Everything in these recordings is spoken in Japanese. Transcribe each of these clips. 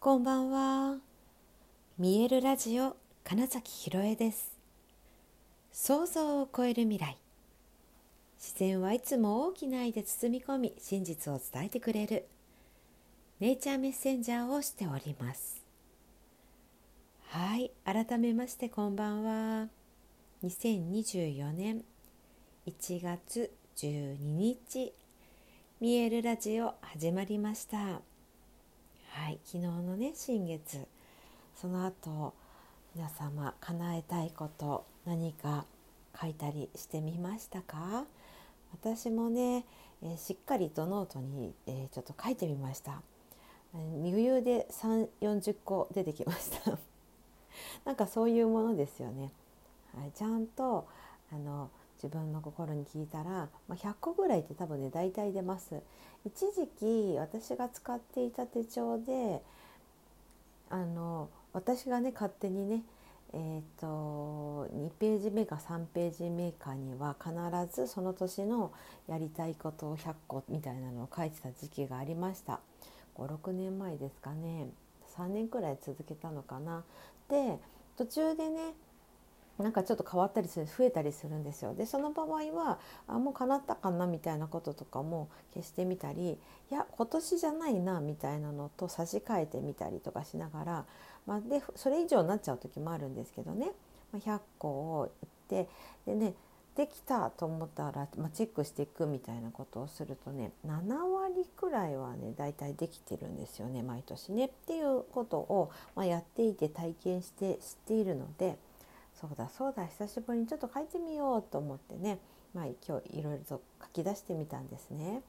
こんばんは。見えるラジオ金崎ひろえです。想像を超える未来。自然はいつも大きな愛で包み込み、真実を伝えてくれる。ネイチャーメッセンジャーをしております。はい、改めましてこんばんは。2024年1月12日、見えるラジオ始まりました。はい、昨日のね新月。その後皆様叶えたいこと何か書いたりしてみましたか？私もね、えーしっかりとノートに、えーちょっと書いてみました。えー余裕で3 4 0個出てきました。なんかそういうものですよね、はい、ちゃんとあの自分の心に聞いたら、まあ、100個ぐらいって多分ね大体出ます。一時期私が使っていた手帳であの私がね勝手にねえー、と2ページ目か3ページ目かには必ずその年のやりたいことを100個みたいなのを書いてた時期がありました。56年前ですかね。3年くらい続けたのかな。で途中でねなんかちょっと変わったりする増えたりするんですよでその場合はあもう叶ったかなみたいなこととかも消してみたりいや今年じゃないなみたいなのと差し替えてみたりとかしながら、まあ、でそれ以上になっちゃう時もあるんですけどね、ま、100個を言ってでねできたと思ったら、まあ、チェックしていくみたいなことをするとね7割くらいはね大体できてるんですよね毎年ねっていうことを、まあ、やっていて体験して知っているので。そうだそうだ久しぶりにちょっと書いてみようと思ってね、まあ、今日いろいろと書き出してみたんですね。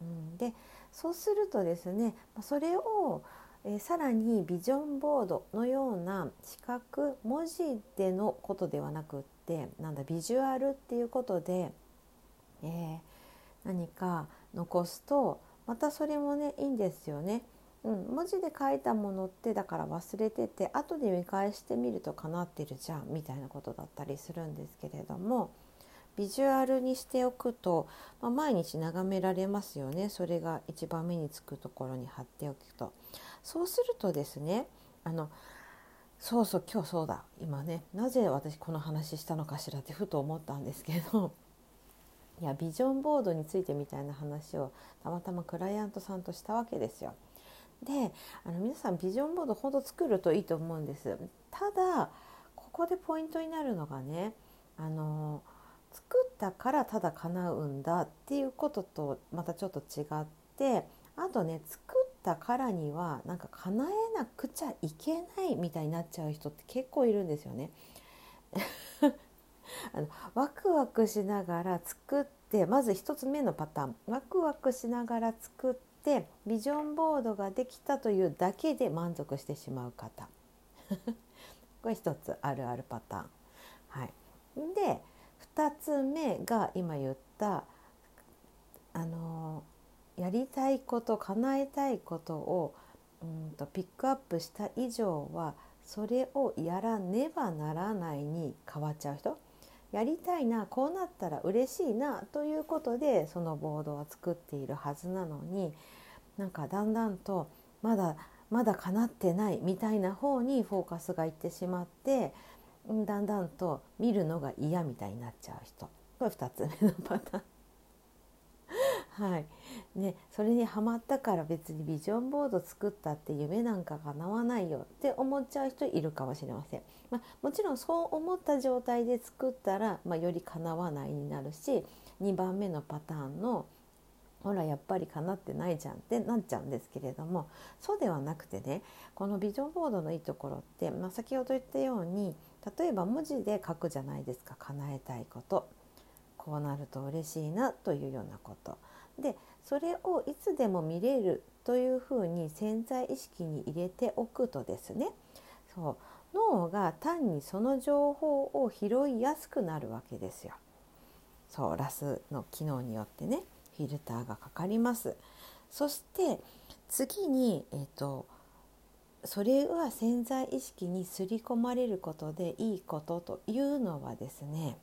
うん、でそうするとですねそれを、えーさらにビジョンボードのような視覚文字でのことではなくってなんだビジュアルっていうことで、えー何か残すとまたそれもねいいんですよね。うん、文字で書いたものってだから忘れてて後で見返してみると叶ってるじゃんみたいなことだったりするんですけれどもビジュアルにしておくと、まあ、毎日眺められますよね。それが一番目につくところに貼っておくと。そうするとですねあのそうそう今日そうだ。今ねなぜ私この話したのかしらってふと思ったんですけどいやビジョンボードについてみたいな話をたまたまクライアントさんとしたわけですよ。であの皆さんビジョンボードほど作るといいと思うんですただここでポイントになるのがねあの作ったからただ叶うんだっていうこととまたちょっと違ってあとね作ったからにはなんか叶えなくちゃいけないみたいになっちゃう人って結構いるんですよね。あのワクワクしながら作ってまず一つ目のパターンワクワクしながら作ってビジョンボードができたというだけで満足してしまう方。これ一つあるあるパターン。はい、で2つ目が今言ったあのやりたいこと叶えたいことをうんとピックアップした以上はそれをやらねばならないに変わっちゃう人。やりたいなこうなったら嬉しいなということでそのボードは作っているはずなのになんかだんだんとまだまだ叶ってないみたいな方にフォーカスがいってしまってだんだんと見るのが嫌みたいになっちゃう人これ2つ目のパターン。はいね、それにハマったから別にビジョンボード作ったって夢なんか叶わないよって思っちゃう人いるかもしれません。まあ、もちろんそう思った状態で作ったら、まあ、より叶わないになるし2番目のパターンのほらやっぱり叶ってないじゃんってなっちゃうんですけれどもそうではなくてねこのビジョンボードのいいところって、まあ、先ほど言ったように例えば文字で書くじゃないですか叶えたいこと。こうなると嬉しいなというようなこと。でそれをいつでも見れるというふうに潜在意識に入れておくとですねそう脳が単にその情報を拾いやすくなるわけですよ。そうラスの機能によってねフィルターがかかります。そして次に、えー、とそれは潜在意識に刷り込まれることでいいことというのはですね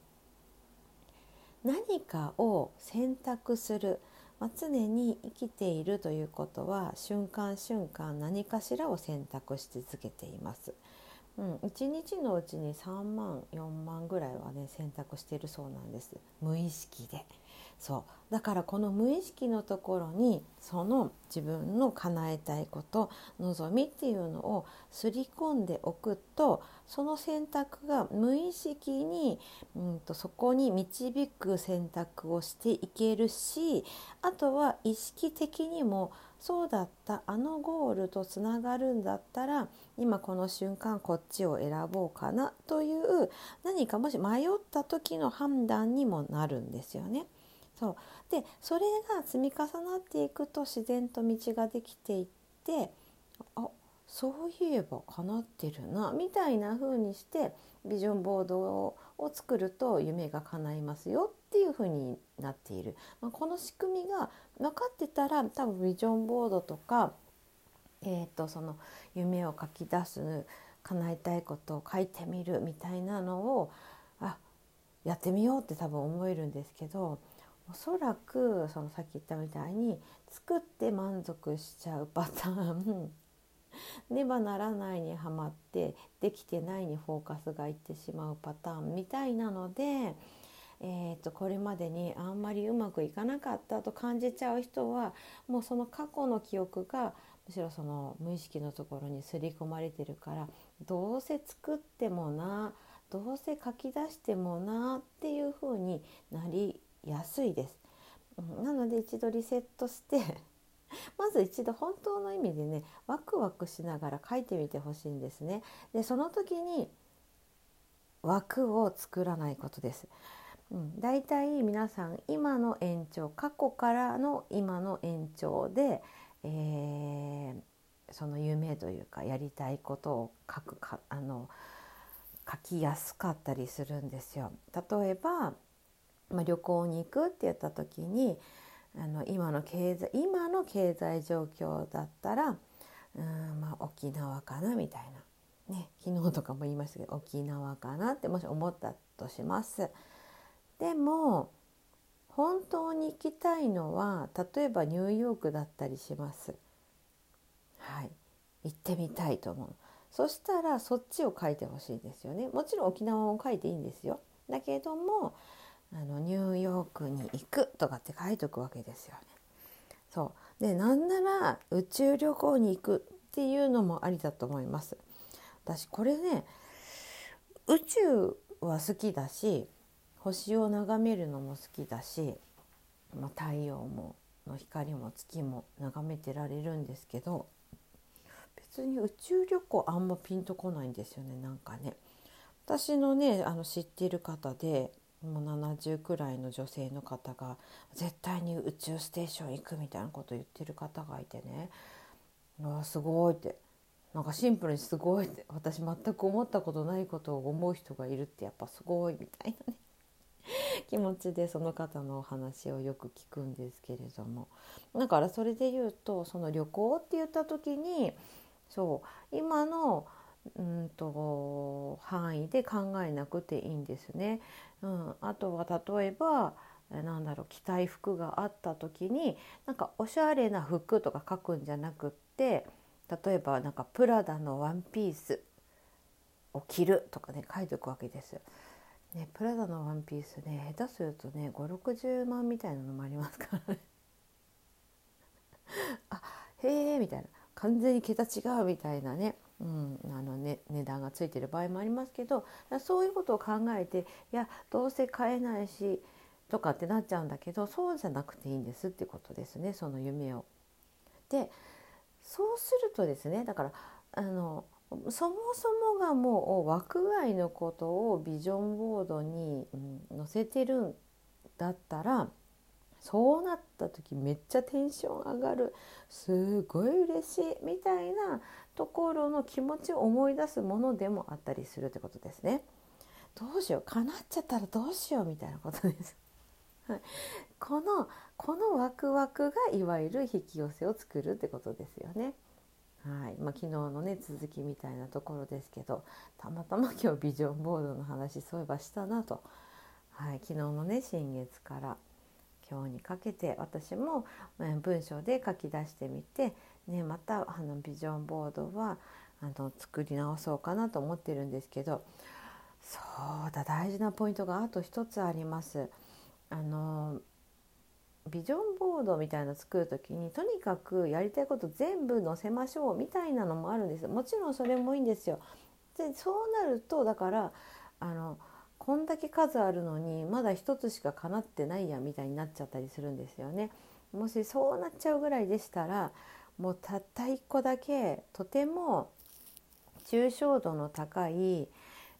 何かを選択するまあ、常に生きているということは瞬間瞬間何かしらを選択し続けています。うん、1日のうちに3万4万ぐらいはね選択してるそうなんです無意識で。そうだからこの無意識のところにその自分の叶えたいこと望みっていうのをすり込んでおくとその選択が無意識に、うんと、そこに導く選択をしていけるしあとは意識的にもそうだった。あのゴールとつながるんだったら今この瞬間こっちを選ぼうかなという何かもし迷った時の判断にもなるんですよね。そう。でそれが積み重なっていくと自然と道ができていってあそういえば叶ってるなみたいな風にしてビジョンボードを作ると夢が叶いますよ。っていう風になっている、まあ、この仕組みが分かってたら多分ビジョンボードとか、えーと、その夢を書き出す叶えたいことを書いてみるみたいなのをあやってみようって多分思えるんですけどおそらくそのさっき言ったみたいに作って満足しちゃうパターン。ねばならないにはまってできてないにフォーカスがいってしまうパターンみたいなので、えーと、これまでにあんまりうまくいかなかったと感じちゃう人はもうその過去の記憶がむしろその無意識のところに刷り込まれてるからどうせ作ってもなどうせ書き出してもなっていう風になり安いです。なので一度リセットして まず一度本当の意味でねワクワクしながら書いてみてほしいんですね。でその時に枠を作らないことです。うん、だいたい皆さん今の延長過去からの今の延長で、えー、その夢というかやりたいことを書くかあの書きやすかったりするんですよ。例えばまあ、旅行に行くって言った時にあの今の経済今の経済状況だったらうん、まあ、沖縄かなみたいな、ね、昨日とかも言いましたけど沖縄かなってもし思ったとします。でも本当に行きたいのは例えばニューヨークだったりします。はい、行ってみたいと思う。そしたらそっちを書いてほしいですよね。もちろん沖縄も書いていいんですよ。だけどもあのニューヨークに行くとかって書いとくわけですよね。そうでなんなら宇宙旅行に行くっていうのもありだと思います。私これね宇宙は好きだし星を眺めるのも好きだし、まあ、太陽もの光も月も眺めてられるんですけど別に宇宙旅行あんまピンとこないんですよねなんかね。私のねあの知ってる方でもう70くらいの女性の方が絶対に宇宙ステーション行くみたいなこと言ってる方がいてね。あすごいって。なんかシンプルにすごいって。私全く思ったことないことを思う人がいるってやっぱすごいみたいなね。気持ちでその方のお話をよく聞くんですけれどもだからそれで言うとその旅行って言った時にそう今のうんと範囲で考えなくていいんですね。うん、あとは例えばなんだろう着たい服があった時になんかおしゃれな服とか書くんじゃなくって例えばなんかプラダのワンピースを着るとかね書いておくわけです。ね、プラダのワンピースね下手するとね560万みたいなのもありますからね。あへえみたいな完全に桁違うみたいなねうん、あのね、値段がついてる場合もありますけどそういうことを考えていやどうせ買えないしとかってなっちゃうんだけどそうじゃなくていいんですってことですねその夢を。でそうするとですねだからあのそもそもがもう枠外のことをビジョンボードに、載せてるんだったらそうなった時めっちゃテンション上がるすごい嬉しいみたいなところの気持ちを思い出すものでもあったりするってことですね。どうしよう叶っちゃったらどうしようみたいなことです。はい、このこのワクワクがいわゆる引き寄せを作るってことですよね。はい。まあ、昨日のね続きみたいなところですけどたまたま今日ビジョンボードの話そういえばしたなと、はい、昨日のね新月から今日にかけて私も文章で書き出してみて、ね、またあのビジョンボードはあの作り直そうかなと思ってるんですけどそうだ大事なポイントがあと一つあります。あのビジョンボードみたいなの作る時にとにかくやりたいこと全部載せましょうみたいなのもあるんですもちろんそれもいいんですよ。でそうなるとだからあのこんだけ数あるのにまだ一つしか叶ってないやみたいになっちゃったりするんですよね。もしそうなっちゃうぐらいでしたらもうたった一個だけとても抽象度の高い、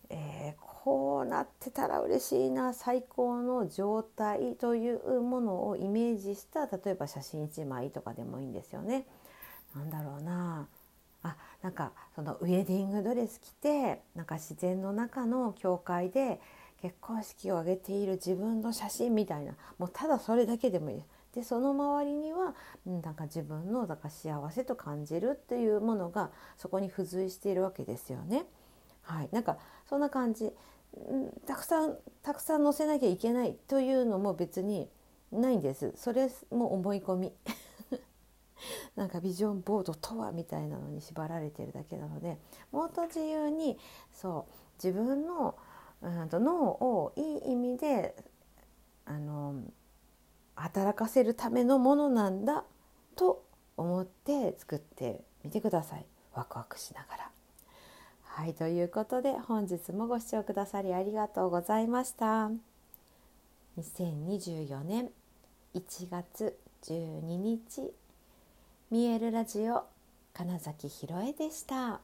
えー、こうなってたら嬉しいな最高の状態というものをイメージした例えば写真1枚とかでもいいんですよね。なんだろうなあなんかそのウェディングドレス着てなんか自然の中の教会で結婚式を挙げている自分の写真みたいなもうただそれだけでもいいでその周りにはなんか自分のだから幸せと感じるっていうものがそこに付随しているわけですよね。はい、なんかそんな感じ。たくさんたくさん載せなきゃいけないというのも別にないんです。それも思い込み。なんかビジョンボードとはみたいなのに縛られてるだけなので。もっと自由にそう自分の、うんと、脳をいい意味であの働かせるためのものなんだと思って作ってみてください。ワクワクしながら。はいということで本日もご視聴くださりありがとうございました。2024年1月12日見えるラジオ金崎ひろえでした。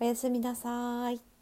おやすみなさい。